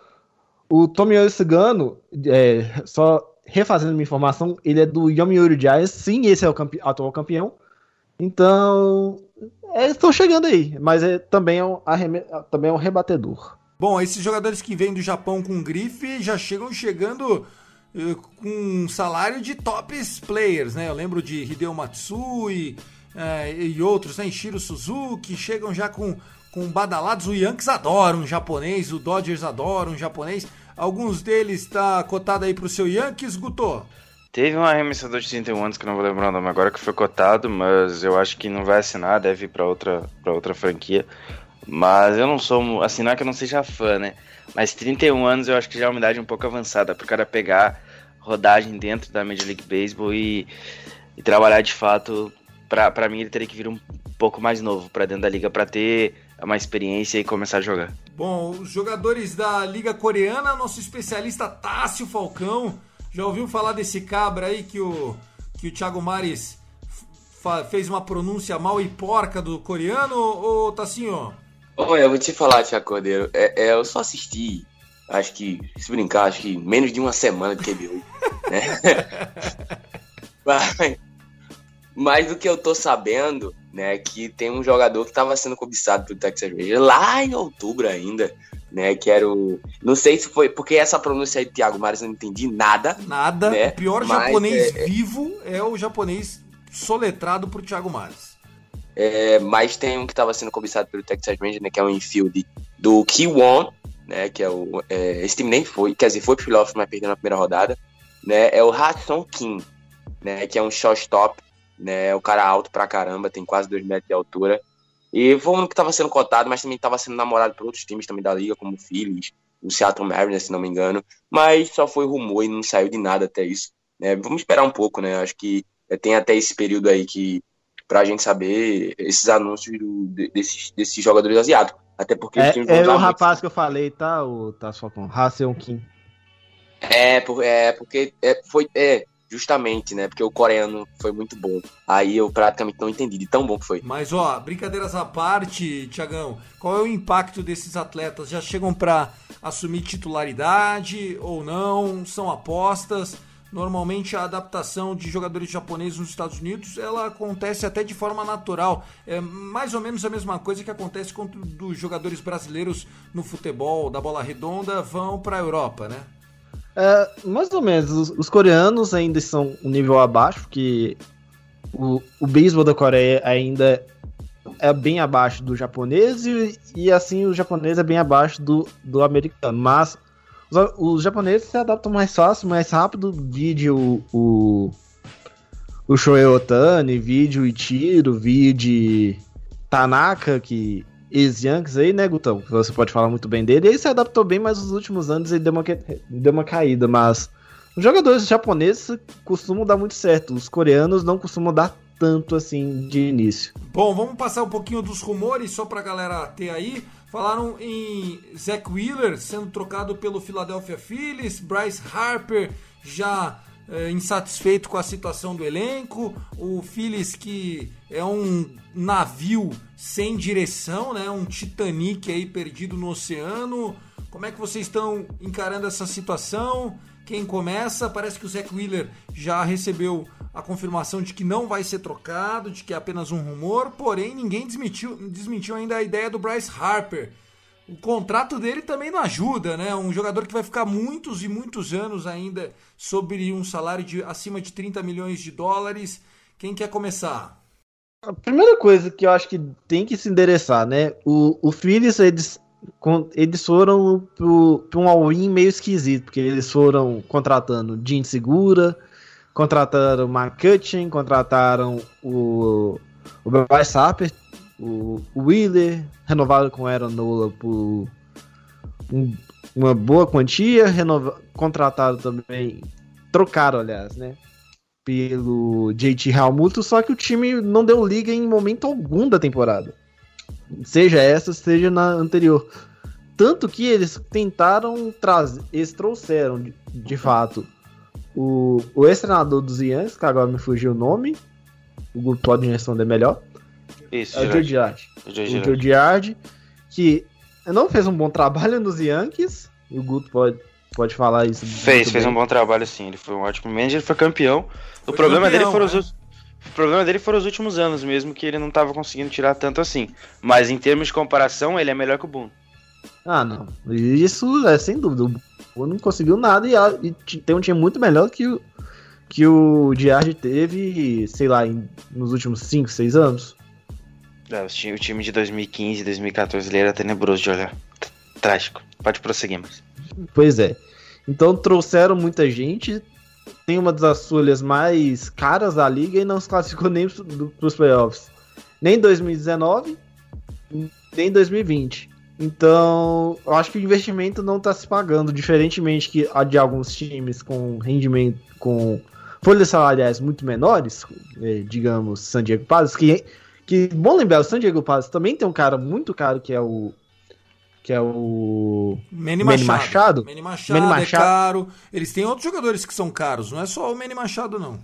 O Tomoyo Sugano, é, só refazendo minha informação, ele é do Yomiuri Giants, sim, esse é o campe atual campeão. Então, é, estão chegando aí, mas é, também, é um também é um rebatedor. Bom, esses jogadores que vêm do Japão com grife já chegam chegando uh, com um salário de tops players, né? Eu lembro de Hideo Matsui uh, e outros, né? Shiro Suzuki, chegam já com, com badalados. O Yankees adora um japonês, o Dodgers adora um japonês. Alguns deles tá cotado aí pro seu Yankees, Guto? Teve um arremessador de 31 anos, que não vou lembrar o nome agora, que foi cotado, mas eu acho que não vai assinar, deve ir pra outra, outra franquia. Mas eu não sou, assim, não é que eu não seja fã, né? Mas 31 anos eu acho que já é uma idade um pouco avançada pro cara pegar rodagem dentro da Major League Baseball e, e trabalhar de fato. Pra, pra mim, ele teria que vir um pouco mais novo pra dentro da liga pra ter uma experiência e começar a jogar. Bom, os jogadores da Liga Coreana, nosso especialista Tássio Falcão. Já ouviu falar desse cabra aí que o, que o Thiago Mares fez uma pronúncia mal e porca do coreano, ô Tassinho? Olha, eu vou te falar, Thiago Cordeiro, é, é, eu só assisti, acho que, se brincar, acho que menos de uma semana de QBO, né? *laughs* mas, mas do que eu tô sabendo, né, que tem um jogador que tava sendo cobiçado pelo Texas Rangers lá em outubro ainda, né, que era o... Não sei se foi, porque essa pronúncia aí, Thiago Mares, eu não entendi nada. Nada, né? o pior japonês é, vivo é o japonês soletrado por Thiago Mares. É, mas tem um que estava sendo cobiçado pelo Texas Rangers, né, que é um infield do Kiwon, né, que é o é, esse time nem foi, quer dizer, foi pro playoffs, mas perdeu na primeira rodada, né, é o Hasson Kim, né, que é um shortstop, né, o cara alto pra caramba, tem quase 2 metros de altura, e foi um que estava sendo cotado, mas também estava sendo namorado por outros times também da liga, como o Phillies, o Seattle Mariners, se não me engano, mas só foi rumor e não saiu de nada até isso, né? Vamos esperar um pouco, né? Acho que é, tem até esse período aí que pra gente saber esses anúncios do, desses, desses jogadores asiáticos. Até porque é, é o rapaz muito. que eu falei, tá? O, tá só com Haseon Kim. É, é porque é, foi. É, justamente, né? Porque o coreano foi muito bom. Aí eu praticamente não entendi de tão bom que foi. Mas, ó, brincadeiras à parte, Tiagão, qual é o impacto desses atletas? Já chegam para assumir titularidade ou não? São apostas? Normalmente a adaptação de jogadores japoneses nos Estados Unidos ela acontece até de forma natural. É mais ou menos a mesma coisa que acontece quando os jogadores brasileiros no futebol da bola redonda vão para a Europa, né? É, mais ou menos. Os, os, coreanos ainda são um nível abaixo, porque o, o beisebol da Coreia ainda é bem abaixo do japonês e, e assim o japonês é bem abaixo do, do americano. Mas os, os japoneses se adaptam mais fácil, mais rápido. Vídeo o, o Shohei Otani, vídeo Itiro, vídeo Tanaka, que ex-Yankees aí, né, Gutão? Você pode falar muito bem dele. Ele se adaptou bem, mas nos últimos anos ele deu uma, deu uma caída. Mas os jogadores japoneses costumam dar muito certo. Os coreanos não costumam dar tanto assim de início. Bom, vamos passar um pouquinho dos rumores só pra galera ter aí. Falaram em Zach Wheeler sendo trocado pelo Philadelphia Phillies, Bryce Harper já insatisfeito com a situação do elenco, o Phillies que é um navio sem direção, né? Um Titanic aí perdido no oceano. Como é que vocês estão encarando essa situação? Quem começa? Parece que o Zach Wheeler já recebeu a confirmação de que não vai ser trocado, de que é apenas um rumor, porém ninguém desmentiu, desmentiu ainda a ideia do Bryce Harper o contrato dele também não ajuda, né? Um jogador que vai ficar muitos e muitos anos ainda sobre um salário de acima de 30 milhões de dólares. Quem quer começar? A primeira coisa que eu acho que tem que se endereçar, né? O, o Phillies, eles, eles foram para um all-in meio esquisito, porque eles foram contratando Jean Segura, contrataram o McCutcheon, contrataram o, o Bryce Harper, o, Wheeler, renovado com Aaron Nola por um, uma boa quantia, renova, contratado também, trocaram, aliás, né? Pelo JT Realmuto, só que o time não deu liga em momento algum da temporada. Seja essa, seja na anterior. Tanto que eles tentaram trazer, eles trouxeram, de, de fato, o, o ex-treinador dos Yankees, que agora me fugiu o nome, o grupo pode responder melhor. Isso, é o Joe Girardi. O Joe Girardi, que não fez um bom trabalho nos Yankees, e o Guto pode, pode falar isso. Fez, fez bem. um bom trabalho sim, ele foi um ótimo manager, ele foi campeão. Foi o problema campeão, dele foram os né? o problema dele foram os últimos anos mesmo, que ele não estava conseguindo tirar tanto assim. Mas em termos de comparação, ele é melhor que o Boone. Ah, não. Isso é sem dúvida. O Boone não conseguiu nada e, e tem um time muito melhor que o, que o Diardi teve, sei lá, em, nos últimos 5, 6 anos. É, o time de 2015 e 2014 ele era tenebroso de olhar. Trágico. Pode prosseguir, mas. Pois é. Então trouxeram muita gente. Tem uma das folhas mais caras da liga e não se classificou nem para os playoffs. Nem 2019, nem 2020. Então, eu acho que o investimento não está se pagando, diferentemente que de alguns times com rendimento, com folhas salariais muito menores, eh, digamos, San Diego Padres, que que, bom lembrar, o San Diego Padres também tem um cara muito caro que é o. Que é o. Manny Machado. Manny Machado. Manny Machado, Manny Machado é caro. Eles têm outros jogadores que são caros, não é só o Manny Machado, não.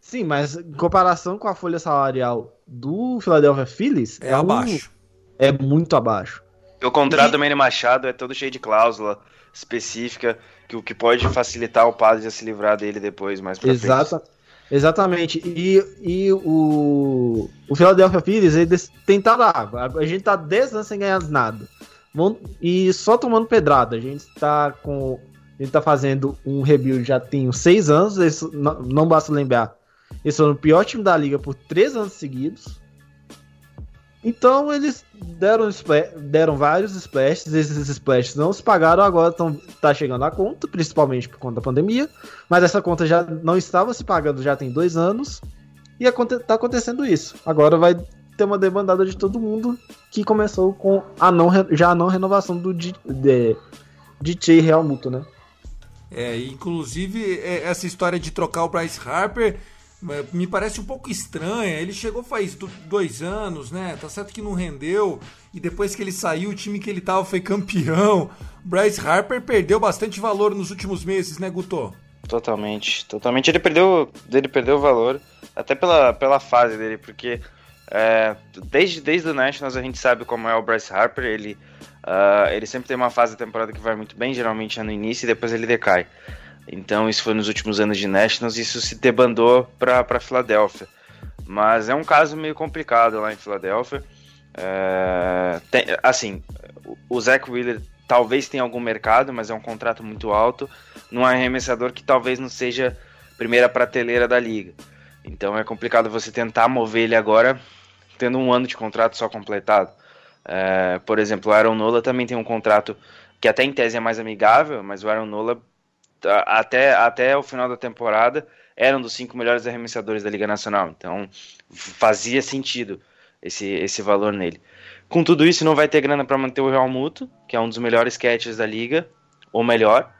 Sim, mas em comparação com a folha salarial do Philadelphia Phillies. É, é abaixo. Um, é muito abaixo. O contrato e... do Manny Machado é todo cheio de cláusula específica que o que pode facilitar o Padres a se livrar dele depois, mais pra Exato. Frente. Exatamente. E, e o, o Philadelphia Phillies, eles tentaram, ah, a gente tá 10 anos sem ganhar nada. E só tomando pedrada. A gente tá com. A gente tá fazendo um rebuild já tem 6 anos. não, não basta lembrar. Eles foram o pior time da liga por 3 anos seguidos. Então eles deram, deram vários splashes, esses splashes não se pagaram, agora tão, tá chegando a conta, principalmente por conta da pandemia, mas essa conta já não estava se pagando já tem dois anos, e está acontecendo isso. Agora vai ter uma demandada de todo mundo que começou com a não, já a não renovação do DJ Real Mútuo, né? É, inclusive, é, essa história de trocar o Bryce Harper me parece um pouco estranha. Ele chegou faz dois anos, né? Tá certo que não rendeu. E depois que ele saiu, o time que ele tava foi campeão. Bryce Harper perdeu bastante valor nos últimos meses, né, Guto? Totalmente. Totalmente. Ele perdeu, ele perdeu valor. Até pela, pela fase dele, porque é, desde, desde o Nationals a gente sabe como é o Bryce Harper. Ele Uh, ele sempre tem uma fase da temporada que vai muito bem, geralmente é no início e depois ele decai. Então isso foi nos últimos anos de Nationals e isso se debandou para Filadélfia. Mas é um caso meio complicado lá em Filadélfia. É, tem, assim, o Zach Wheeler talvez tenha algum mercado, mas é um contrato muito alto num arremessador que talvez não seja primeira prateleira da liga. Então é complicado você tentar mover ele agora tendo um ano de contrato só completado. É, por exemplo, o Aaron Nola também tem um contrato que até em tese é mais amigável, mas o Aaron Nola até, até o final da temporada era um dos cinco melhores arremessadores da Liga Nacional, então fazia sentido esse, esse valor nele. Com tudo isso, não vai ter grana para manter o Real Muto, que é um dos melhores catchers da liga, ou melhor,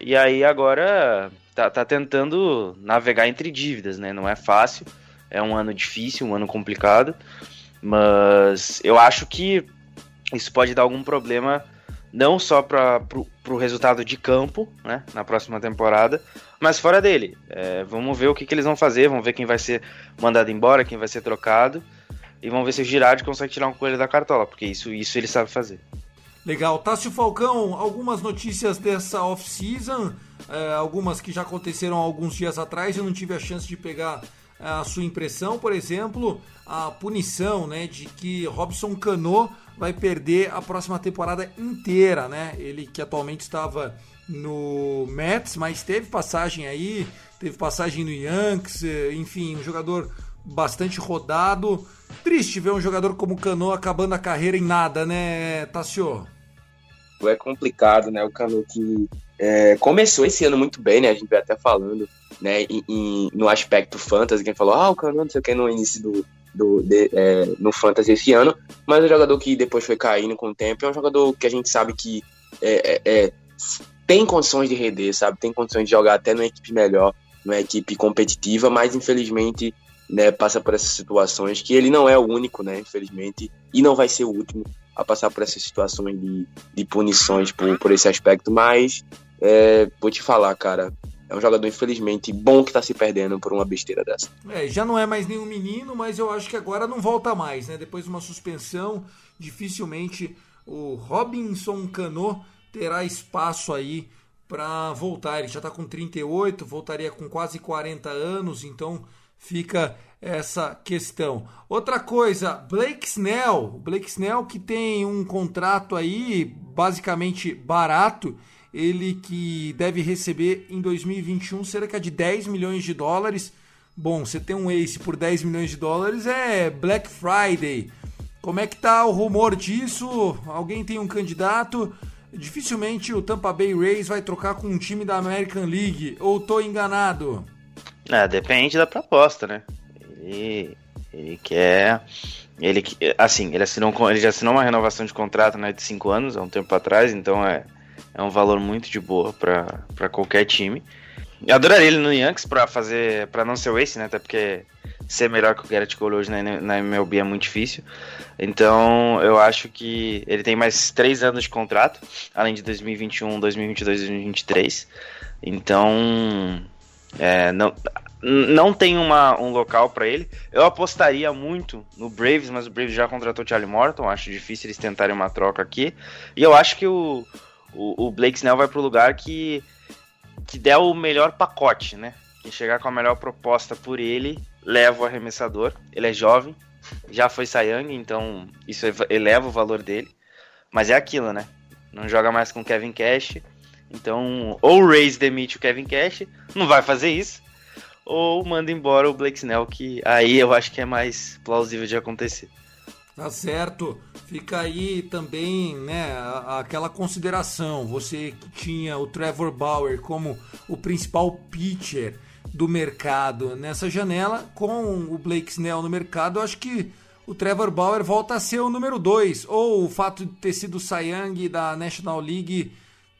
e aí agora tá, tá tentando navegar entre dívidas, né? Não é fácil, é um ano difícil, um ano complicado. Mas eu acho que isso pode dar algum problema não só para o resultado de campo, né, na próxima temporada, mas fora dele. É, vamos ver o que, que, eles vão fazer, vamos ver quem vai ser mandado embora, quem vai ser trocado, e vamos ver se o Girardi consegue tirar um coelho da cartola, porque isso, isso ele sabe fazer. Legal. Tássio Falcão, algumas notícias dessa off-season, é, algumas que já aconteceram alguns dias atrás, eu não tive a chance de pegar a sua impressão, por exemplo, a punição, né, de que Robson Cano vai perder a próxima temporada inteira, né? Ele que atualmente estava no Mets, mas teve passagem aí, teve passagem no Yankees, eh, enfim, um jogador bastante rodado. Triste ver um jogador como Cano acabando a carreira em nada, né, Tassio? É complicado, né? O Cano que é, começou esse ano muito bem, né? A gente vai até falando né, em, no aspecto fantasy, quem falou, ah, o Cano não sei o que no início do, do de, é, no fantasy esse ano, mas um jogador que depois foi caindo com o tempo, é um jogador que a gente sabe que é, é, é, tem condições de render, sabe, tem condições de jogar até numa equipe melhor, numa equipe competitiva, mas infelizmente né, passa por essas situações que ele não é o único, né, infelizmente, e não vai ser o último a passar por essas situações de, de punições por, por esse aspecto, mas é, vou te falar, cara, é um jogador, infelizmente, bom que tá se perdendo por uma besteira dessa. É, já não é mais nenhum menino, mas eu acho que agora não volta mais, né? Depois de uma suspensão, dificilmente o Robinson Cano terá espaço aí para voltar. Ele já tá com 38, voltaria com quase 40 anos, então fica essa questão. Outra coisa, Blake Snell, Blake Snell que tem um contrato aí basicamente barato ele que deve receber em 2021 cerca de 10 milhões de dólares. Bom, você tem um ace por 10 milhões de dólares é Black Friday. Como é que tá o rumor disso? Alguém tem um candidato? Dificilmente o Tampa Bay Rays vai trocar com um time da American League, ou tô enganado? É, depende da proposta, né? Ele, ele quer. Ele, assim, ele, assinou, ele já assinou uma renovação de contrato né, de 5 anos, há um tempo atrás, então é é um valor muito de boa para qualquer time. Eu adoraria ele no Yankees para fazer, para não ser o ace, né? Até porque ser melhor que o Garrett Cole hoje na, MLB é muito difícil. Então, eu acho que ele tem mais três anos de contrato, além de 2021, 2022 e 2023. Então, é, não, não tem uma, um local para ele. Eu apostaria muito no Braves, mas o Braves já contratou Charlie Morton. Acho difícil eles tentarem uma troca aqui. E eu acho que o, o, o Blake Snell vai pro lugar que, que der o melhor pacote, né? Quem chegar com a melhor proposta por ele, leva o arremessador. Ele é jovem, já foi Sayang, então isso eleva o valor dele. Mas é aquilo, né? Não joga mais com Kevin Cash. Então, ou o Rays demite o Kevin Cash, não vai fazer isso. Ou manda embora o Blake Snell, que aí eu acho que é mais plausível de acontecer. Tá certo. Fica aí também, né, aquela consideração. Você que tinha o Trevor Bauer como o principal pitcher do mercado nessa janela, com o Blake Snell no mercado, eu acho que o Trevor Bauer volta a ser o número 2. Ou o fato de ter sido o Young da National League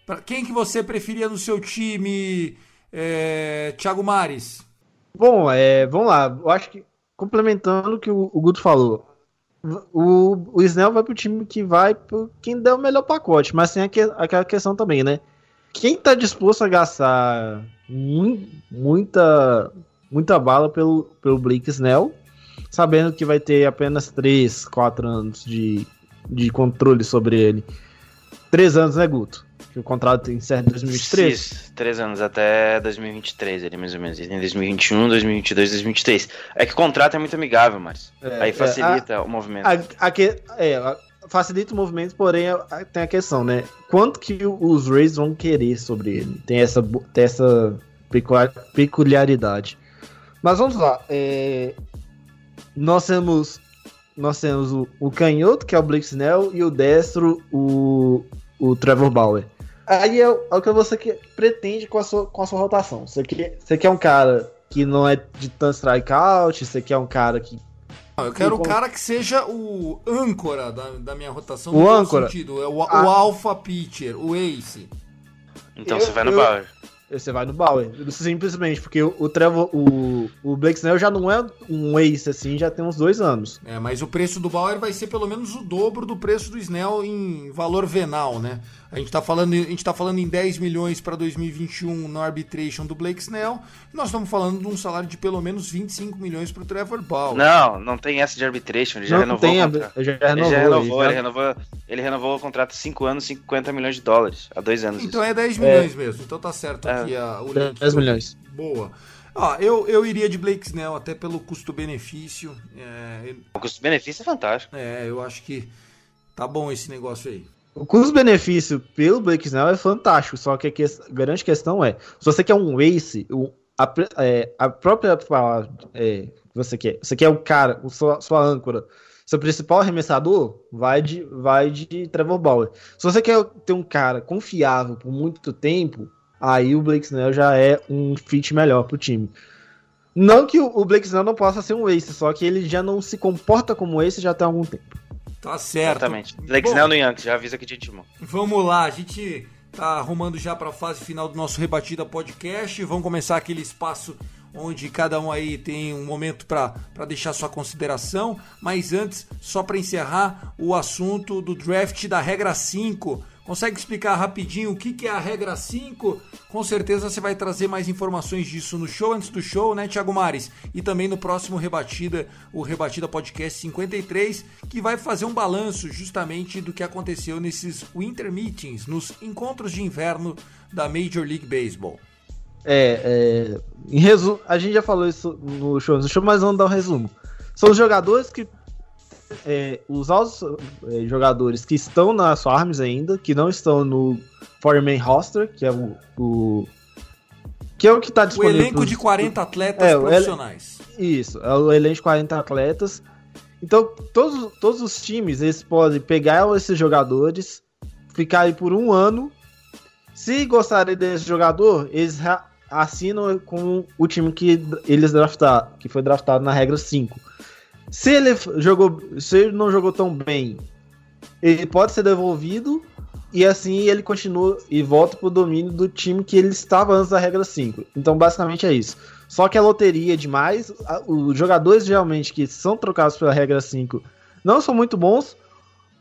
Pra quem que você preferia no seu time, é, Thiago Mares? Bom, é, vamos lá. Eu acho que, complementando o que o, o Guto falou, o, o Snell vai pro time que vai pro quem der o melhor pacote, mas tem aqu aquela questão também, né? Quem tá disposto a gastar mu muita, muita bala pelo, pelo Blake Snell, sabendo que vai ter apenas 3, 4 anos de, de controle sobre ele. 3 anos, né, Guto? Que o contrato encerra em 2023? Isso, três anos, até 2023, ele mais ou menos. Em 2021, 2022, 2023. É que o contrato é muito amigável, mas É, aí é, facilita a- o movimento. A, a que- é, a- facilita o movimento, porém a- a- tem a questão, né? Quanto que os Rays vão querer sobre ele? Tem essa, tem essa peculiaridade. Mas vamos lá. é, nós temos nós temos o, o canhoto, que é o Blake Snell, e o destro, o, o Trevor Bauer. Aí é, o- é o que você que- pretende com a sua, com a sua rotação. Você quer, você quer um cara que não é de tanto strikeout, você quer um cara que Não, eu quero um cara que seja o âncora da, da minha rotação. O âncora? Sentido. É o, o Ah. alpha pitcher, o ace. Então eu- você vai no eu- Bauer. Você vai no Bauer. Simplesmente, porque o, o Trevor, o, o Blake Snell já não é um ace assim, já tem uns dois anos. É, mas o preço do Bauer vai ser pelo menos o dobro do preço do Snell em valor venal, né? A gente tá falando, a gente tá falando em 10 milhões para 2021 no arbitration do Blake Snell. E nós estamos falando de um salário de pelo menos 25 milhões pro Trevor Bauer. Não, não tem essa de arbitration, ele já não renovou tem, o a- contrato. já Ele renovou. já renovou, ele ele já- renovou, ele renovou o contrato 5 anos, 50 milhões de dólares. Há dois anos. Então isso. é 10 milhões mesmo. Então tá certo É. aqui a, o link. 10 milhões. Boa. Ó, eu, eu iria de Blake Snell até pelo custo-benefício. É, O custo-benefício é fantástico. é, eu acho que tá bom esse negócio aí. O custo-benefício pelo Blake Snell é fantástico, só que a, que- grande questão é, se você quer um ace, o- a, é, a própria palavra é, que você quer, você quer o cara, o sua, sua âncora, seu principal arremessador, vai de, vai de Trevor Bauer. Se você quer ter um cara confiável por muito tempo, aí o Blake Snell já é um fit melhor pro time. Não que o, Blake Snell não possa ser um ace, só que ele já não se comporta como ace já tem algum tempo. Tá certo. Exatamente. Blake Bom, Snell no Yankees, já avisa que te intimou. Vamos lá, a gente tá arrumando já para a fase final do nosso Rebatida Podcast. Vamos começar aquele espaço onde cada um aí tem um momento para deixar sua consideração. Mas antes, só para encerrar o assunto do draft da regra 5. Consegue explicar rapidinho o que, é a regra 5? Com certeza você vai trazer mais informações disso no show antes do show, né, Thiago Mares? E também no próximo Rebatida, o Rebatida Podcast 53, que vai fazer um balanço justamente do que aconteceu nesses Winter Meetings, nos encontros de inverno da Major League Baseball. É, é, em resumo, a gente já falou isso no show, no show, mas vamos dar um resumo. São os jogadores que. É, os altos é, jogadores que estão nas farms ainda, que não estão no Foreman Roster, que é o. o que é o que está O disponível. elenco pros- de 40 atletas É, o profissionais. Isso, é o elenco de 40 atletas. Então, todos, todos os times, eles podem pegar esses jogadores, ficar aí por um ano. Se gostarem desse jogador, eles assinam com o time que eles draftaram, que foi draftado na regra 5. Se ele jogou, se ele não jogou tão bem, ele pode ser devolvido e assim ele continua e volta pro domínio do time que ele estava antes da regra 5. Então, basicamente é isso. Só que a loteria é demais. Os jogadores geralmente que são trocados pela regra 5 não são muito bons.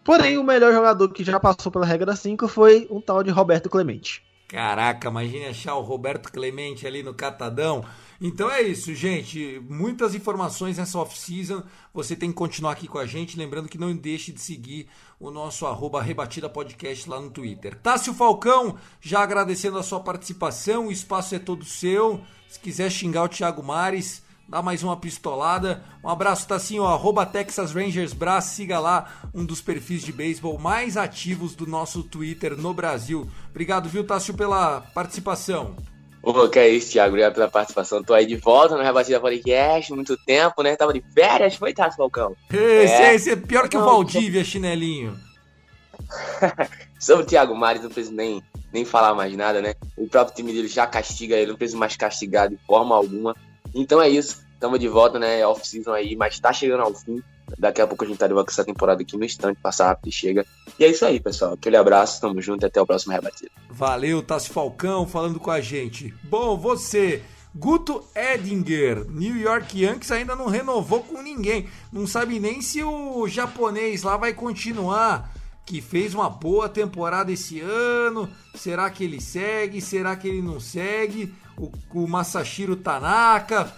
Porém, o melhor jogador que já passou pela regra 5 foi um tal de Roberto Clemente. Caraca, imagine achar o Roberto Clemente ali no Catadão. Então é isso, gente. Muitas informações nessa off-season. Você tem que continuar aqui com a gente. Lembrando que não deixe de seguir o nosso arroba Rebatida Podcast lá no Twitter. Tássio Falcão, já agradecendo a sua participação. O espaço é todo seu. Se quiser xingar o Thiago Mares, dá mais uma pistolada. Um abraço, Tassinho, arroba Texas Rangers Brás, siga lá um dos perfis de beisebol mais ativos do nosso Twitter no Brasil. Obrigado, viu, Tássio, pela participação. Ô, que é isso, Thiago. Obrigado pela participação. Tô aí de volta no Rebatida Podcast, muito tempo, né? Tava de férias, foi, Tasso Falcão? Esse É. esse é pior que o Valdívia, chinelinho. *laughs* Sobre o Thiago Mares, não preciso nem, nem falar mais nada, né? O próprio time dele já castiga ele, não preciso mais castigar de forma alguma. Então é isso, estamos de volta, né? Off-season aí, mas tá chegando ao fim. Daqui a pouco a gente tá de volta com essa temporada aqui no instante, passa rápido e chega. E é isso aí, pessoal. Aquele abraço, tamo junto e até o próximo rebatido. Valeu, Tassi Falcão falando com a gente. Bom, você, Guto Edinger, New York Yankees ainda não renovou com ninguém. Não sabe nem se o japonês lá vai continuar. Que fez uma boa temporada esse ano. Será que ele segue? Será que ele não segue? O, o Masashiro Tanaka.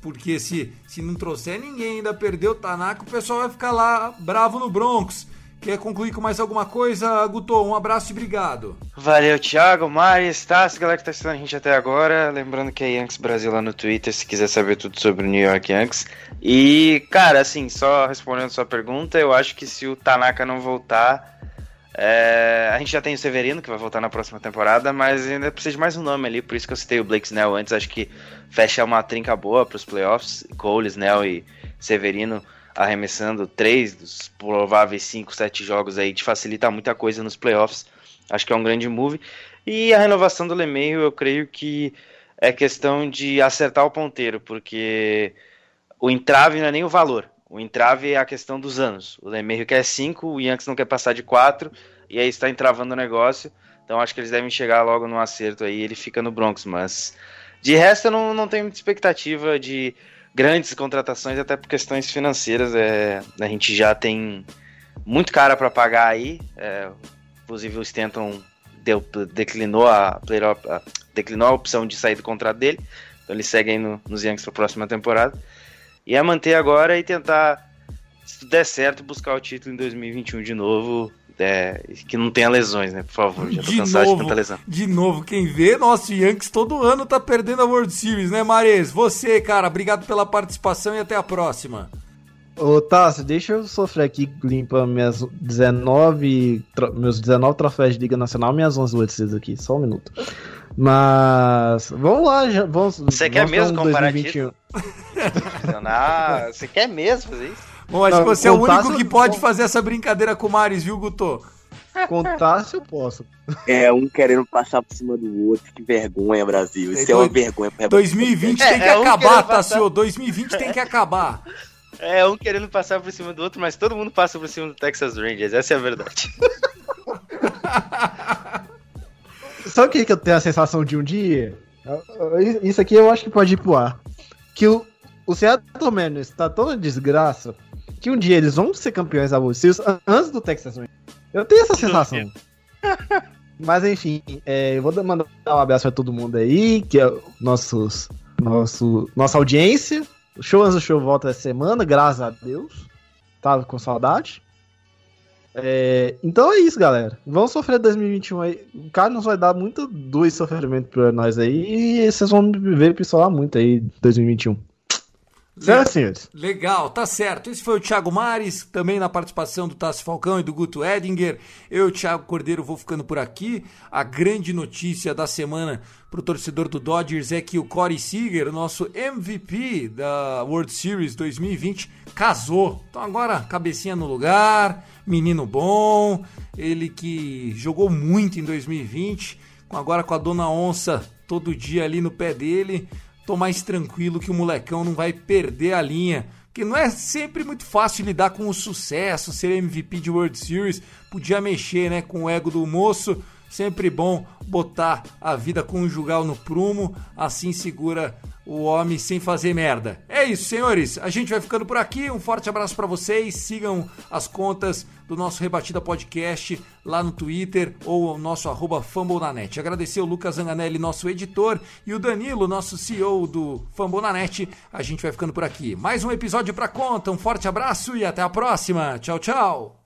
Porque se, se não trouxer ninguém ainda perdeu o Tanaka, o pessoal vai ficar lá bravo no Bronx. Quer concluir com mais alguma coisa, Guto? Um abraço e obrigado. Valeu, Thiago, Mari, Stassi, galera que tá assistindo a gente até agora. Lembrando que é Yankees Brasil lá no Twitter, se quiser saber tudo sobre o New York Yankees. E, cara, assim, só respondendo sua pergunta, eu acho que se o Tanaka não voltar. É, A gente já tem o Severino, que vai voltar na próxima temporada, mas ainda precisa de mais um nome ali, por isso que eu citei o Blake Snell antes. Acho que fecha uma trinca boa pros playoffs. Cole, Snell e Severino arremessando três dos prováveis 5, 7 jogos aí, te facilita muita coisa nos playoffs. Acho que é um grande move. E a renovação do LeMahieu, eu creio que é questão de acertar o ponteiro, porque o entrave não é nem o valor. O entrave é a questão dos anos. O LeMahieu quer 5, o Yankees não quer passar de 4, e aí está entravando o negócio. Então acho que eles devem chegar logo no acerto aí, ele fica no Bronx, mas de resto eu não, não tenho muita expectativa de grandes contratações, até por questões financeiras. É, a gente já tem muito cara para pagar aí. É, inclusive o Stanton deu, declinou, a, a- declinou a opção de sair do contrato dele. Então ele segue aí no, nos Yankees para a próxima temporada. E é manter agora e tentar, se tudo der certo, buscar o título em 2021 de novo. é, que não tenha lesões, né? Por favor, já tô De cansado novo, de tanta lesão. de novo, quem vê nosso Yankees todo ano tá perdendo a World Series, né, Mares? Você, cara, obrigado pela participação e até a próxima. Ô, Tássio, deixa eu sofrer aqui limpando minhas 19, tro- meus 19 troféus de Liga Nacional, minhas 11 World Series aqui, só um minuto. Mas, vamos lá, já, vamos... Você quer vamos mesmo pra um comparar *laughs* 2021. *laughs* Ah, você quer mesmo fazer isso? Bom, acho Não, que você é o único que pode fazer essa brincadeira com o Mares, viu, Guto? Com Tássio eu posso. É, um querendo passar por cima do outro. Que vergonha, Brasil. Isso É, é uma vergonha pro 2020 É, tem que é um acabar, passar- Tassio. 2020 tem que acabar. É, um querendo passar por cima do outro, mas todo mundo passa por cima do Texas Rangers, essa é a verdade. *laughs* Sabe o que, que eu tenho a sensação de um dia? Isso aqui eu acho que pode ir pro ar. Que o, o Seattle Mariners tá tão desgraça que um dia eles vão ser campeões an- antes do Texas Rangers. Eu tenho essa sensação. *laughs* Mas enfim, é, eu vou dar- mandar um abraço pra todo mundo aí, que é nossos, nosso, nossa audiência. O show antes do show volta essa semana, graças a Deus. Tava com saudade. É, então é isso, galera. Vamos sofrer 2021 aí. O Carlos vai dar muito dois sofrimento pra nós aí. E vocês vão ver pistolar muito aí em 2021. Certo, senhores? Legal, tá certo. Esse foi o Thiago Mares, também na participação do Tassi Falcão e do Guto Edinger. Eu, Thiago Cordeiro, vou ficando por aqui. A grande notícia da semana pro torcedor do Dodgers é que o Corey Seager, nosso MVP da World Series 2020, casou. Então agora, cabecinha no lugar, menino bom, ele que jogou muito em 2020, com- agora com a Dona Onça todo dia ali no pé dele tô mais tranquilo que o molecão não vai perder a linha. Porque não é sempre muito fácil lidar com o sucesso, ser MVP de World Series. Podia mexer né, com o ego do moço. Sempre bom botar a vida conjugal no prumo, assim segura o homem sem fazer merda. É isso, senhores. A gente vai ficando por aqui. Um forte abraço para vocês. Sigam as contas do nosso Rebatida Podcast lá no Twitter ou o nosso arroba Fambonanet. Agradecer o Lucas Zanganelli, nosso editor, e o Danilo, nosso CEO do Fambonanet. A gente vai ficando por aqui. Mais um episódio pra conta. Um forte abraço e até a próxima. Tchau, tchau.